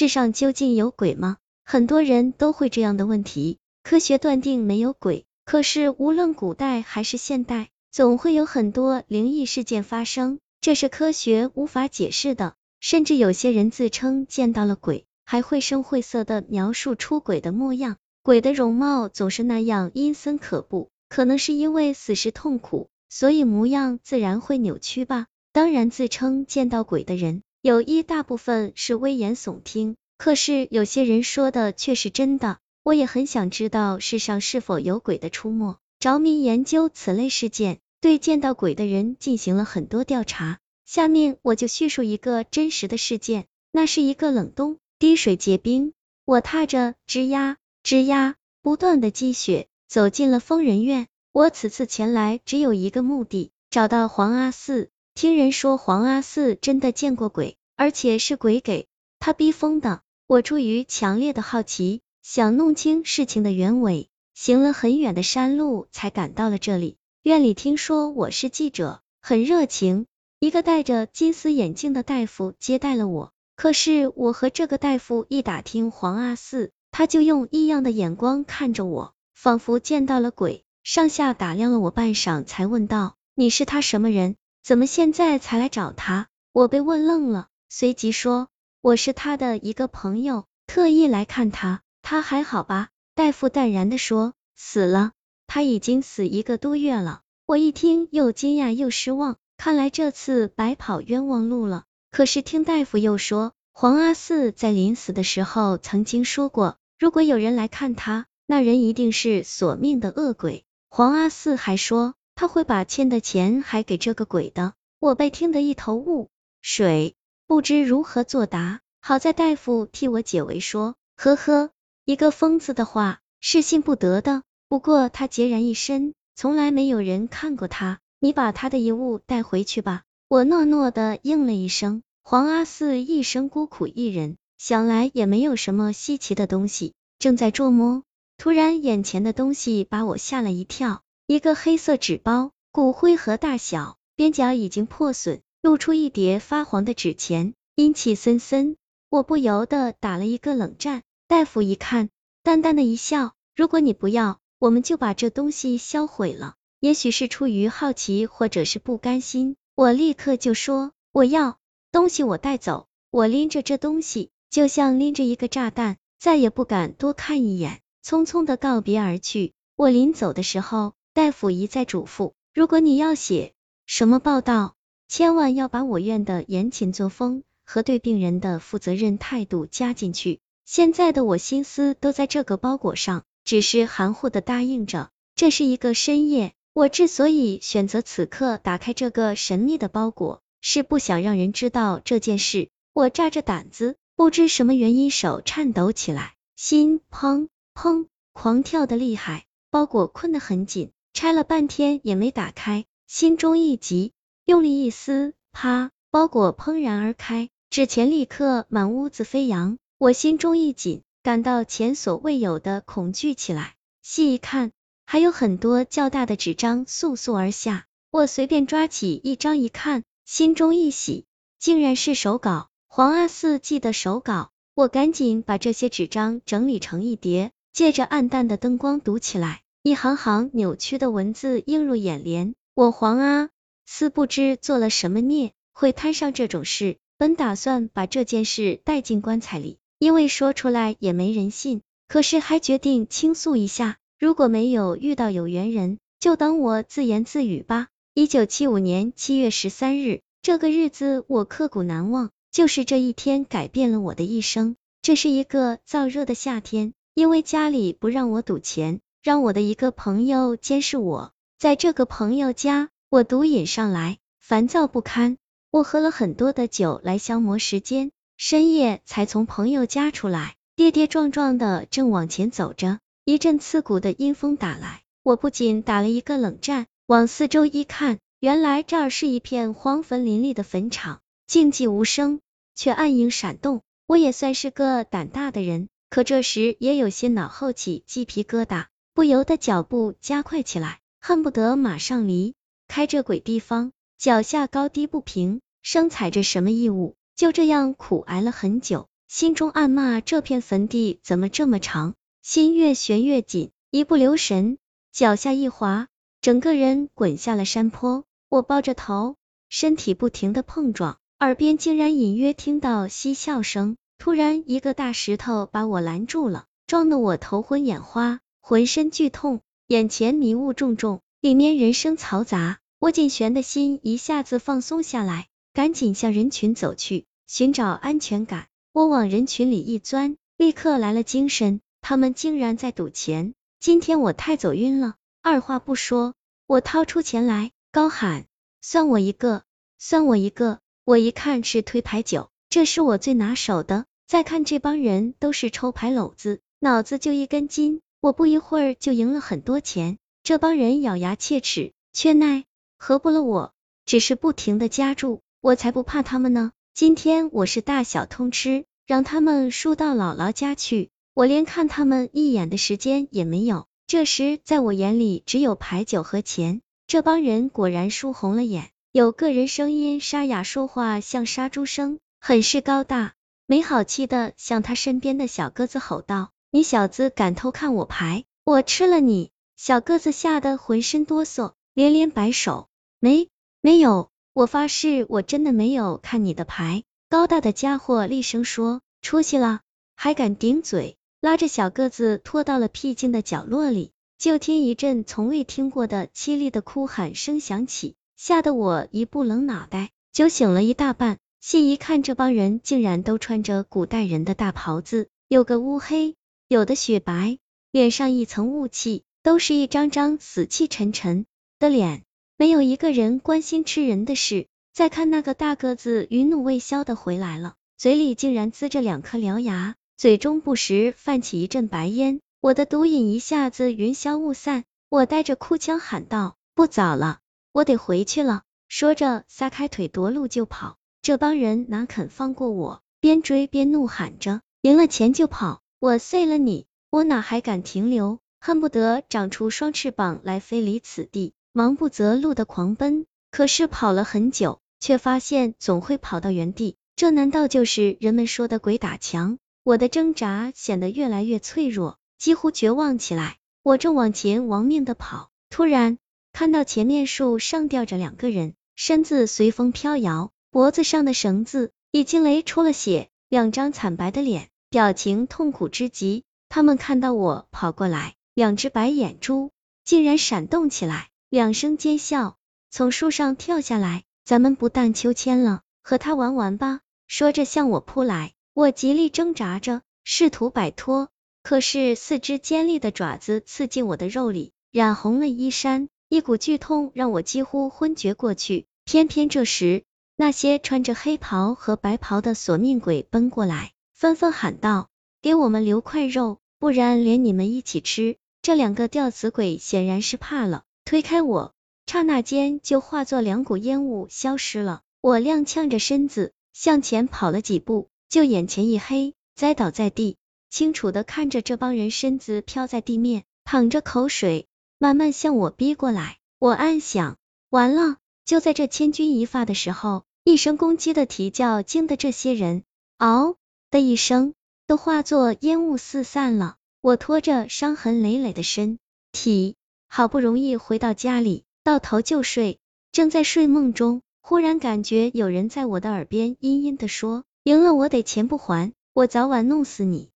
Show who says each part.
Speaker 1: 世上究竟有鬼吗？很多人都会这样的问题。科学断定没有鬼，可是无论古代还是现代，总会有很多灵异事件发生，这是科学无法解释的。甚至有些人自称见到了鬼，还绘声绘色的描述出轨的模样。鬼的容貌总是那样阴森可怖，可能是因为死时痛苦，所以模样自然会扭曲吧。当然，自称见到鬼的人，有一大部分是危言耸听，可是有些人说的却是真的。我也很想知道世上是否有鬼的出没，着迷研究此类事件，对见到鬼的人进行了很多调查。下面我就叙述一个真实的事件。那是一个冷冬，滴水结冰，我踏着吱呀吱呀不断的积雪，走进了疯人院。我此次前来只有一个目的，找到黄阿四。听人说黄阿四真的见过鬼，而且是鬼给他逼疯的。我出于强烈的好奇，想弄清事情的原委，行了很远的山路才赶到了这里。院里听说我是记者，很热情。一个戴着金丝眼镜的大夫接待了我，可是我和这个大夫一打听黄阿四，他就用异样的眼光看着我，仿佛见到了鬼，上下打量了我半晌，才问道：“你是他什么人？怎么现在才来找他？”我被问愣了，随即说：“我是他的一个朋友，特意来看他。他还好吧？”大夫淡然的说：“死了，他已经死一个多月了。”我一听，又惊讶又失望。看来这次白跑冤枉路了。可是听大夫又说，黄阿四在临死的时候曾经说过，如果有人来看他，那人一定是索命的恶鬼。黄阿四还说他会把欠的钱还给这个鬼的。我被听得一头雾水，不知如何作答。好在大夫替我解围，说：呵呵，一个疯子的话是信不得的。不过他孑然一身，从来没有人看过他。你把他的遗物带回去吧。我诺诺的应了一声。黄阿四一生孤苦一人，想来也没有什么稀奇的东西。正在琢磨，突然眼前的东西把我吓了一跳。一个黑色纸包，骨灰盒大小，边角已经破损，露出一叠发黄的纸钱，阴气森森。我不由得打了一个冷战。大夫一看，淡淡的一笑：“如果你不要，我们就把这东西销毁了。”也许是出于好奇，或者是不甘心，我立刻就说我要东西，我带走。我拎着这东西，就像拎着一个炸弹，再也不敢多看一眼，匆匆的告别而去。我临走的时候，大夫一再嘱咐，如果你要写什么报道，千万要把我院的严谨作风和对病人的负责任态度加进去。现在的我心思都在这个包裹上，只是含糊的答应着。这是一个深夜。我之所以选择此刻打开这个神秘的包裹，是不想让人知道这件事。我炸着胆子，不知什么原因手颤抖起来，心砰砰狂跳的厉害。包裹困得很紧，拆了半天也没打开，心中一急，用力一撕，啪，包裹砰然而开，纸钱立刻满屋子飞扬。我心中一紧，感到前所未有的恐惧起来。细一看。还有很多较大的纸张簌簌而下，我随便抓起一张一看，心中一喜，竟然是手稿，黄阿四寄的手稿。我赶紧把这些纸张整理成一叠，借着暗淡的灯光读起来，一行行扭曲的文字映入眼帘。我黄阿四不知做了什么孽，会摊上这种事。本打算把这件事带进棺材里，因为说出来也没人信，可是还决定倾诉一下。如果没有遇到有缘人，就当我自言自语吧。一九七五年七月十三日，这个日子我刻骨难忘，就是这一天改变了我的一生。这是一个燥热的夏天，因为家里不让我赌钱，让我的一个朋友监视我。在这个朋友家，我毒瘾上来，烦躁不堪。我喝了很多的酒来消磨时间，深夜才从朋友家出来，跌跌撞撞的正往前走着。一阵刺骨的阴风打来，我不仅打了一个冷战，往四周一看，原来这儿是一片荒坟林立的坟场，静寂无声，却暗影闪动。我也算是个胆大的人，可这时也有些脑后起鸡皮疙瘩，不由得脚步加快起来，恨不得马上离开这鬼地方。脚下高低不平，生踩着什么异物，就这样苦挨了很久。心中暗骂这片坟地怎么这么长，心越悬越紧，一不留神，脚下一滑，整个人滚下了山坡。我抱着头，身体不停的碰撞，耳边竟然隐约听到嬉笑声。突然，一个大石头把我拦住了，撞得我头昏眼花，浑身剧痛，眼前迷雾重重，里面人声嘈杂。握紧弦的心一下子放松下来，赶紧向人群走去，寻找安全感。我往人群里一钻，立刻来了精神。他们竟然在赌钱，今天我太走晕了。二话不说，我掏出钱来，高喊：“算我一个，算我一个！”我一看是推牌九，这是我最拿手的。再看这帮人都是抽牌篓子，脑子就一根筋。我不一会儿就赢了很多钱。这帮人咬牙切齿，却奈何不了我，只是不停的加注。我才不怕他们呢。今天我是大小通吃，让他们输到姥姥家去，我连看他们一眼的时间也没有。这时，在我眼里只有牌九和钱。这帮人果然输红了眼。有个人声音沙哑，说话像杀猪声，很是高大，没好气的向他身边的小个子吼道：“你小子敢偷看我牌，我吃了你！”小个子吓得浑身哆嗦，连连摆手：“没，没有。”我发誓，我真的没有看你的牌。高大的家伙厉声说：“出息了，还敢顶嘴！”拉着小个子拖到了僻静的角落里，就听一阵从未听过的凄厉的哭喊声响起，吓得我一不冷脑袋就醒了一大半。细一看，这帮人竟然都穿着古代人的大袍子，有个乌黑，有的雪白，脸上一层雾气，都是一张张死气沉沉的脸。没有一个人关心吃人的事。再看那个大个子，余怒未消的回来了，嘴里竟然呲着两颗獠牙，嘴中不时泛起一阵白烟。我的毒瘾一下子云消雾散，我带着哭腔喊道：“不早了，我得回去了。”说着撒开腿夺路就跑。这帮人哪肯放过我，边追边怒喊着：“赢了钱就跑，我碎了你！”我哪还敢停留，恨不得长出双翅膀来飞离此地。忙不择路的狂奔，可是跑了很久，却发现总会跑到原地。这难道就是人们说的鬼打墙？我的挣扎显得越来越脆弱，几乎绝望起来。我正往前亡命的跑，突然看到前面树上吊着两个人，身子随风飘摇，脖子上的绳子已经勒出了血，两张惨白的脸，表情痛苦之极。他们看到我跑过来，两只白眼珠竟然闪动起来。两声尖笑，从树上跳下来，咱们不荡秋千了，和他玩玩吧。说着向我扑来，我极力挣扎着，试图摆脱，可是四只尖利的爪子刺进我的肉里，染红了衣衫，一股剧痛让我几乎昏厥过去。偏偏这时，那些穿着黑袍和白袍的索命鬼奔过来，纷纷喊道：“给我们留块肉，不然连你们一起吃。”这两个吊死鬼显然是怕了。推开我，刹那间就化作两股烟雾消失了。我踉跄着身子向前跑了几步，就眼前一黑，栽倒在地。清楚的看着这帮人身子飘在地面，淌着口水，慢慢向我逼过来。我暗想，完了。就在这千钧一发的时候，一声公鸡的啼叫惊得这些人嗷的一声，都化作烟雾四散了。我拖着伤痕累累的身体。好不容易回到家里，倒头就睡，正在睡梦中，忽然感觉有人在我的耳边阴阴的说：“赢了我得钱不还，我早晚弄死你。”